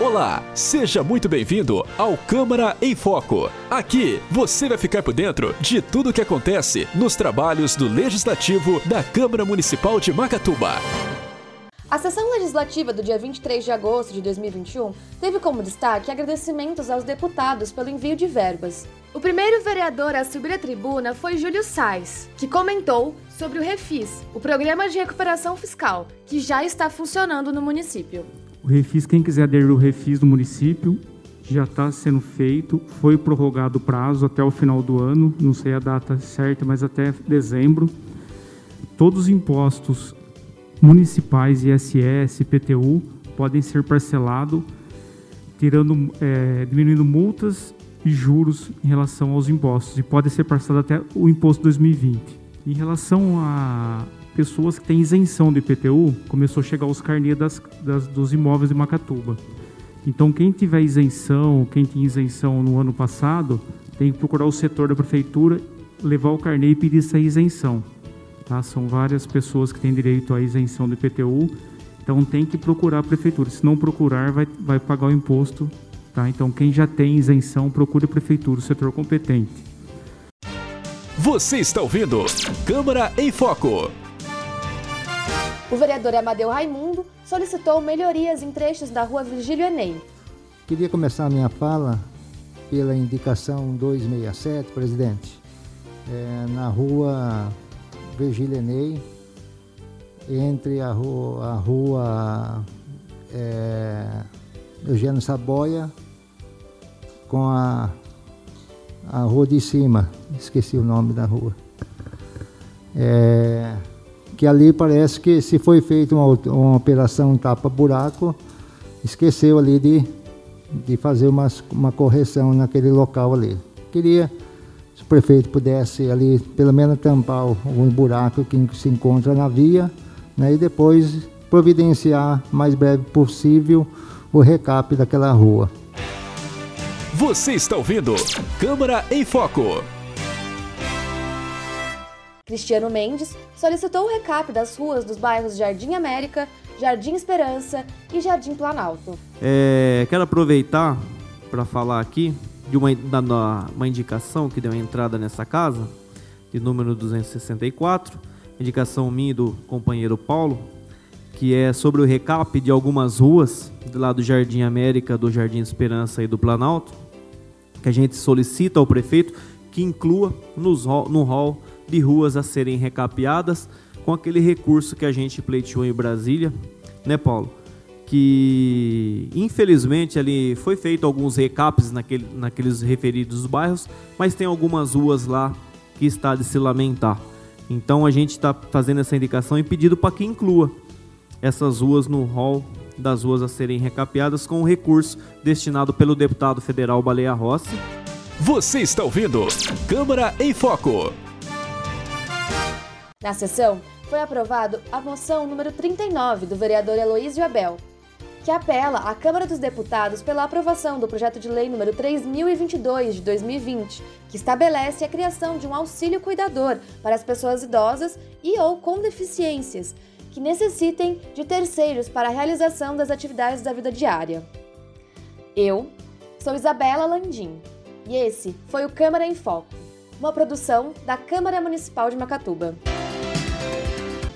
Olá, seja muito bem-vindo ao Câmara em Foco. Aqui você vai ficar por dentro de tudo o que acontece nos trabalhos do Legislativo da Câmara Municipal de Macatuba. A sessão legislativa do dia 23 de agosto de 2021 teve como destaque agradecimentos aos deputados pelo envio de verbas. O primeiro vereador a subir à tribuna foi Júlio Sais, que comentou sobre o Refis, o Programa de Recuperação Fiscal, que já está funcionando no município. O Refis, quem quiser aderir ao Refis do município, já está sendo feito, foi prorrogado o prazo até o final do ano, não sei a data certa, mas até dezembro. Todos os impostos municipais, ISS, IPTU, podem ser parcelados, tirando, é, diminuindo multas e juros em relação aos impostos, e pode ser parcelado até o imposto 2020. Em relação a pessoas que têm isenção do IPTU, começou a chegar os carnês das, das, dos imóveis de Macatuba. Então, quem tiver isenção, quem tinha isenção no ano passado, tem que procurar o setor da prefeitura, levar o carnê e pedir essa isenção. Tá? São várias pessoas que têm direito à isenção do IPTU, então tem que procurar a prefeitura. Se não procurar, vai, vai pagar o imposto. Tá? Então, quem já tem isenção, procure a prefeitura, o setor competente. Você está ouvindo Câmara em Foco. O vereador Amadeu Raimundo solicitou melhorias em trechos da rua Virgílio Enem. Queria começar minha fala pela indicação 267, presidente. É, na rua Virgílio Enei, entre a rua, a rua é, Eugênio Saboia com a, a rua de cima, esqueci o nome da rua. É, que ali parece que se foi feita uma, uma operação tapa-buraco, esqueceu ali de, de fazer uma, uma correção naquele local ali. Queria se o prefeito pudesse ali pelo menos tampar um buraco que se encontra na via né, e depois providenciar mais breve possível o recap daquela rua. Você está ouvindo Câmara em Foco. Cristiano Mendes solicitou o recap das ruas dos bairros Jardim América, Jardim Esperança e Jardim Planalto. É, quero aproveitar para falar aqui de uma, da, uma indicação que deu entrada nessa casa, de número 264, indicação minha do companheiro Paulo, que é sobre o recap de algumas ruas lá do Jardim América, do Jardim Esperança e do Planalto, que a gente solicita ao prefeito que inclua nos, no hall de ruas a serem recapeadas com aquele recurso que a gente pleiteou em Brasília, né, Paulo? Que infelizmente ali foi feito alguns recaps naquele, naqueles referidos bairros, mas tem algumas ruas lá que está de se lamentar. Então a gente está fazendo essa indicação e pedido para que inclua essas ruas no hall das ruas a serem recapeadas com o recurso destinado pelo deputado federal Baleia Rossi. Você está ouvindo Câmara em Foco. Na sessão, foi aprovado a moção número 39 do vereador Heloísio Abel, que apela à Câmara dos Deputados pela aprovação do projeto de lei número 3022 de 2020, que estabelece a criação de um auxílio cuidador para as pessoas idosas e ou com deficiências que necessitem de terceiros para a realização das atividades da vida diária. Eu sou Isabela Landim e esse foi o Câmara em Foco, uma produção da Câmara Municipal de Macatuba.